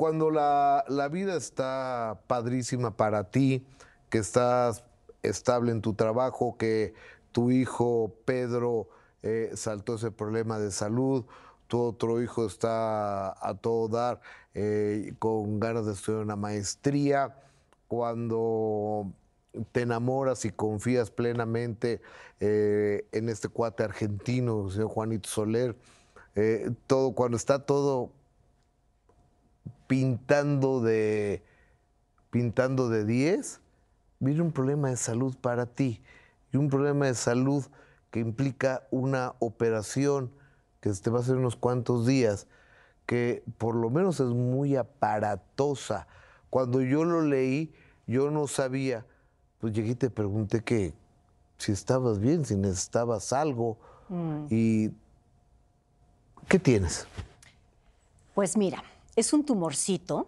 cuando la, la vida está padrísima para ti, que estás estable en tu trabajo, que tu hijo Pedro eh, saltó ese problema de salud, tu otro hijo está a todo dar eh, con ganas de estudiar una maestría, cuando te enamoras y confías plenamente eh, en este cuate argentino, señor Juanito Soler, todo, cuando está todo pintando de pintando de 10, viene un problema de salud para ti y un problema de salud que implica una operación que te va a hacer unos cuantos días, que por lo menos es muy aparatosa. Cuando yo lo leí, yo no sabía, pues llegué y te pregunté que si estabas bien, si necesitabas algo. Mm. ¿Y qué tienes? Pues mira, es un tumorcito,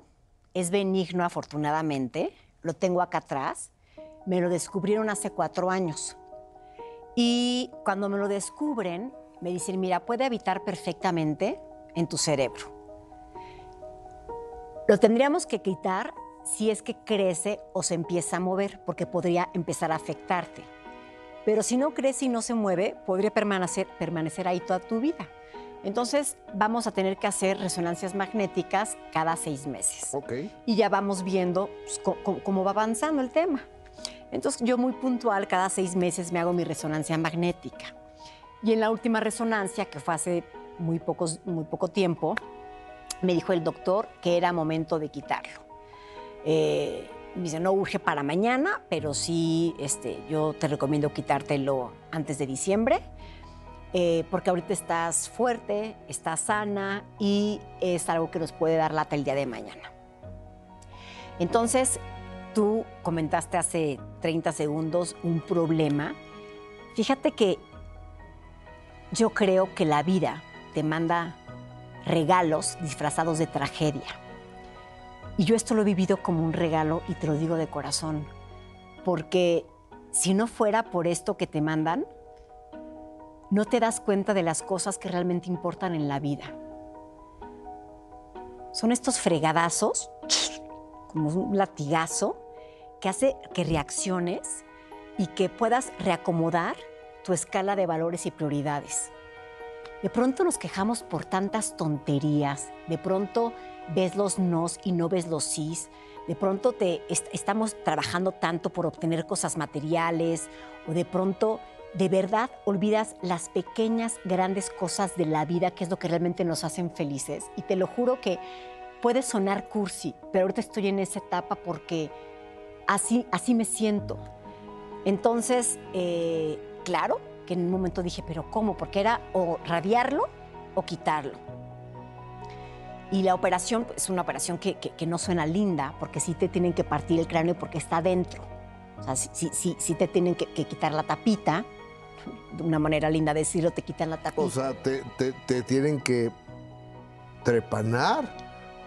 es benigno afortunadamente, lo tengo acá atrás, me lo descubrieron hace cuatro años. Y cuando me lo descubren, me dicen, mira, puede habitar perfectamente en tu cerebro. Lo tendríamos que quitar si es que crece o se empieza a mover, porque podría empezar a afectarte. Pero si no crece y no se mueve, podría permanecer, permanecer ahí toda tu vida. Entonces vamos a tener que hacer resonancias magnéticas cada seis meses. Y ya vamos viendo pues, cómo va avanzando el tema. Entonces yo muy puntual, cada seis meses me hago mi resonancia magnética. Y en la última resonancia, que fue hace muy, muy poco tiempo, me dijo el doctor que era momento de quitarlo. Eh, me dice, no urge para mañana, pero sí, este, yo te recomiendo quitártelo antes de diciembre, eh, porque ahorita estás fuerte, estás sana y es algo que nos puede dar lata el día de mañana. Entonces, tú comentaste hace 30 segundos un problema. Fíjate que yo creo que la vida te manda regalos disfrazados de tragedia. Y yo esto lo he vivido como un regalo y te lo digo de corazón, porque si no fuera por esto que te mandan, no te das cuenta de las cosas que realmente importan en la vida. Son estos fregadazos, como un latigazo, que hace que reacciones y que puedas reacomodar tu escala de valores y prioridades. De pronto nos quejamos por tantas tonterías, de pronto ves los nos y no ves los sís, de pronto te estamos trabajando tanto por obtener cosas materiales o de pronto de verdad olvidas las pequeñas, grandes cosas de la vida que es lo que realmente nos hacen felices. Y te lo juro que puede sonar cursi, pero ahorita estoy en esa etapa porque así, así me siento. Entonces, eh, claro que en un momento dije, pero ¿cómo? Porque era o radiarlo o quitarlo. Y la operación es una operación que, no suena linda, porque sí te tienen que partir el cráneo porque está dentro. O sea, sí te tienen que, quitar la tapita. De una manera linda de decirlo, te quitan la tapita. O sea, te, te, tienen que trepanar,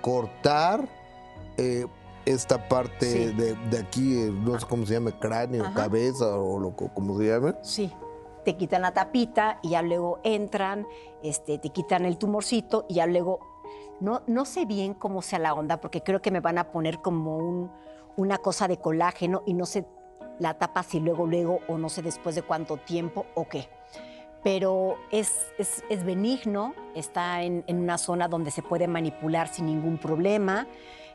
cortar, eh, esta parte de, aquí, eh, no sé cómo se llama, cráneo, cabeza o lo, como se llame. Sí, te quitan la tapita y ya luego entran, este, te quitan el tumorcito y ya luego, no, no sé bien cómo sea la onda, porque creo que me van a poner como un, una cosa de colágeno y no sé la tapa si luego, luego o no sé después de cuánto tiempo o qué. Pero es, es, es benigno, está en, en una zona donde se puede manipular sin ningún problema.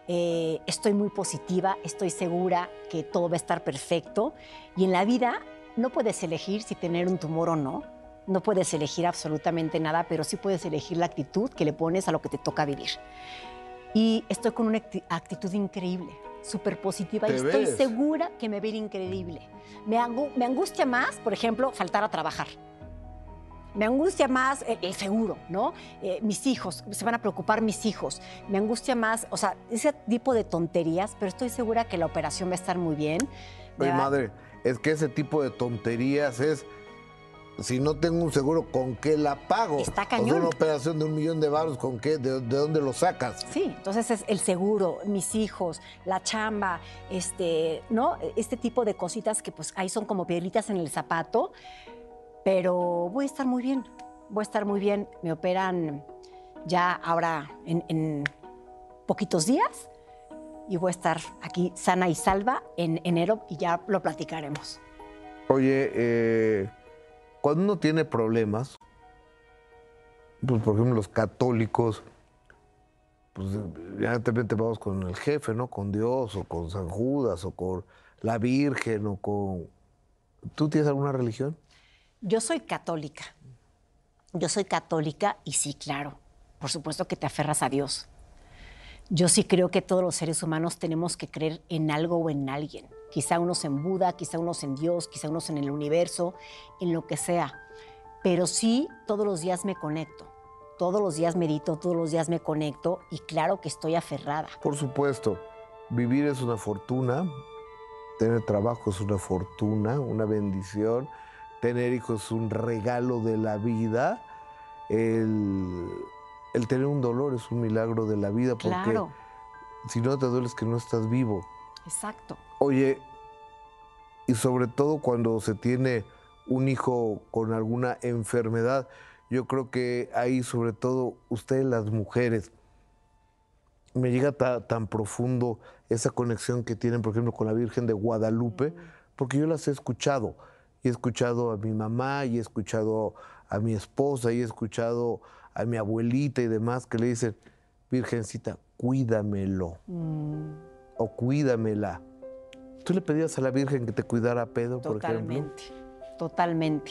Eh, estoy muy positiva, estoy segura que todo va a estar perfecto. Y en la vida no puedes elegir si tener un tumor o no. No puedes elegir absolutamente nada, pero sí puedes elegir la actitud que le pones a lo que te toca vivir. Y estoy con una actitud increíble, súper positiva y estoy segura que me va a ir increíble. Me, me angustia más, por ejemplo, faltar a trabajar me angustia más el, seguro, ¿no? Eh, mis hijos, se van a preocupar mis hijos. Me angustia más, o sea, ese tipo de tonterías, pero estoy segura que la operación va a estar muy bien. Mi madre, es que ese tipo de tonterías es si no tengo un seguro, ¿con qué la pago? Está cañón. una operación de un millón de baros, ¿con qué? ¿De, dónde lo sacas? Sí, entonces es el seguro, mis hijos, la chamba, este, ¿no? Este tipo de cositas que pues ahí son como piedritas en el zapato, pero voy a estar muy bien, voy a estar muy bien. Me operan ya ahora en, poquitos días y voy a estar aquí sana y salva en enero y ya lo platicaremos. Oye, eh, cuando uno tiene problemas, pues por ejemplo los católicos, pues evidentemente vamos con el jefe, ¿no? Con Dios o con San Judas o con la Virgen o con... ¿Tú tienes alguna religión? Yo soy católica. Yo soy católica y sí, claro, por supuesto que te aferras a Dios. Yo sí creo que todos los seres humanos tenemos que creer en algo o en alguien. Quizá unos en Buda, quizá unos en Dios, quizá unos en el universo, en lo que sea. Pero sí, todos los días me conecto. Todos los días medito, todos los días me conecto y claro que estoy aferrada. Por supuesto, vivir es una fortuna, tener trabajo es una fortuna, una bendición, tener hijos es un regalo de la vida. El el tener un dolor es un milagro de la vida porque si no te duele que no estás vivo. Exacto. Oye, y sobre todo cuando se tiene un hijo con alguna enfermedad, yo creo que ahí sobre todo ustedes las mujeres, me llega tan profundo esa conexión que tienen, por ejemplo, con la Virgen de Guadalupe, porque yo las he escuchado. Y he escuchado a mi mamá, y he escuchado a mi esposa, y he escuchado a mi abuelita y demás que le dicen, Virgencita, cuídamelo. Mm. O cuídamela. ¿Tú le pedías a la Virgen que te cuidara a Pedro, por ejemplo? Totalmente, totalmente.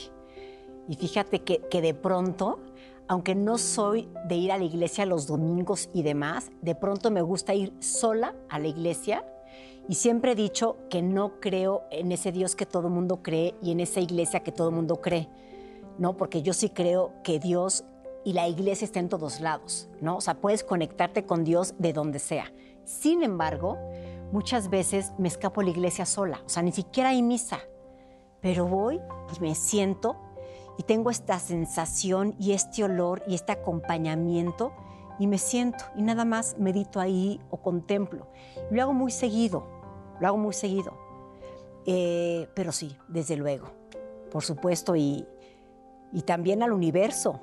Y fíjate que, que de pronto, aunque no soy de ir a la iglesia los domingos y demás, de pronto me gusta ir sola a la iglesia y siempre he dicho que no creo en ese Dios que todo mundo cree y en esa iglesia que todo mundo cree. No, porque yo sí creo que Dios y la iglesia está en todos lados, ¿no? O sea, puedes conectarte con Dios de donde sea. Sin embargo, muchas veces me escapo a la iglesia sola, o sea, ni siquiera hay misa, pero voy y me siento y tengo esta sensación y este olor y este acompañamiento y me siento y nada más medito ahí o contemplo. Lo hago muy seguido, lo hago muy seguido. Eh, pero sí, desde luego, por supuesto, y, y también al universo,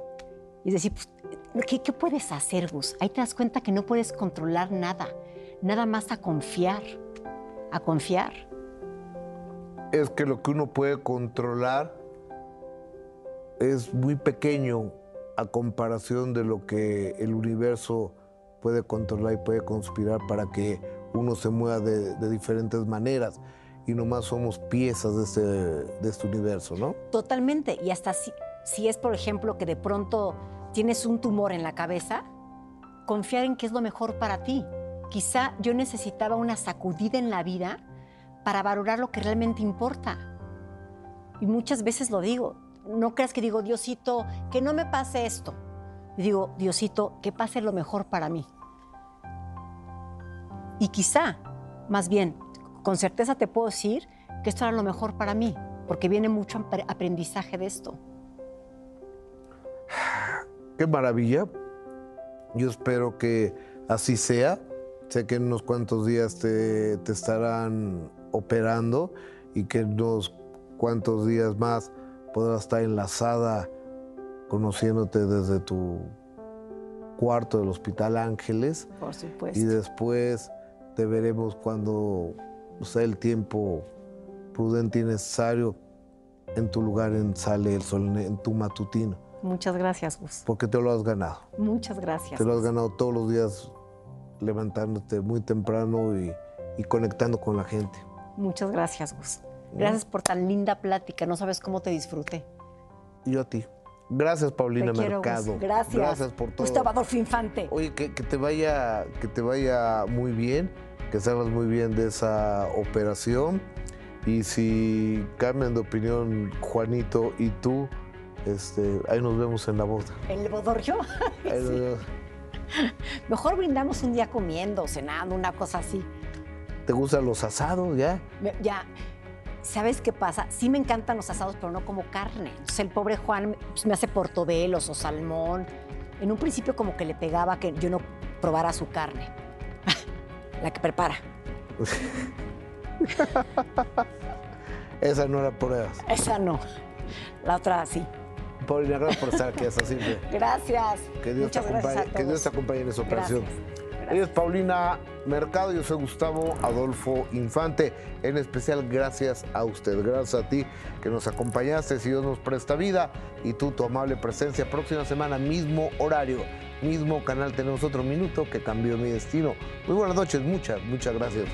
y decir, pues, ¿qué, puedes hacer, Gus? Ahí te das cuenta que no puedes controlar nada, nada más a confiar, a confiar. Es que lo que uno puede controlar es muy pequeño a comparación de lo que el universo puede controlar y puede conspirar para que uno se mueva de, diferentes maneras y nomás somos piezas de este, de este universo, ¿no? Totalmente, y hasta si, si es, por ejemplo, que de pronto tienes un tumor en la cabeza, confiar en que es lo mejor para ti. Quizá yo necesitaba una sacudida en la vida para valorar lo que realmente importa. Y muchas veces lo digo. No creas que digo, Diosito, que no me pase esto. Digo, Diosito, que pase lo mejor para mí. Y quizá, más bien, con certeza te puedo decir que esto era lo mejor para mí, porque viene mucho aprendizaje de esto. Qué maravilla. Yo espero que así sea. Sé que en unos cuantos días te, estarán operando y que en unos cuantos días más podrás estar enlazada conociéndote desde tu cuarto del Hospital Ángeles. Por supuesto. Y después te veremos cuando sea el tiempo prudente y necesario en tu lugar en Sale el Sol, en tu matutino. Muchas gracias, Gus. Porque te lo has ganado. Muchas gracias. Te lo has ganado todos los días levantándote muy temprano y, conectando con la gente. Muchas gracias, Gus. Gracias por tan linda plática. No sabes cómo te disfruté. Yo a ti. Gracias, Paulina Mercado. Gracias. Gracias por todo. Gustavo Adolfo Infante. Oye, que, te vaya, que te vaya muy bien, que salgas muy bien de esa operación. Y si cambian de opinión Juanito y tú, este, ahí nos vemos en la boda. ¿En el bodorrio? Mejor brindamos un día comiendo, cenando, una cosa así. ¿Te gustan los asados ya? ya. ¿Sabes qué pasa? Sí me encantan los asados, pero no como carne. Entonces el pobre Juan pues, me hace portobelos o salmón. En un principio como que le pegaba que yo no probara su carne. la que prepara. Esa no la pruebas. Esa no. La otra sí. Paulina, gracias por estar aquí hasta siempre. Gracias. Que Dios, te acompañe, que Dios te acompañe en esa operación. Ella es Paulina Mercado, yo soy Gustavo Adolfo Infante. En especial, gracias a usted, gracias a ti que nos acompañaste, si Dios nos presta vida y tú tu amable presencia. Próxima semana, mismo horario, mismo canal, tenemos otro minuto que cambió mi destino. Muy buenas noches, muchas, muchas gracias.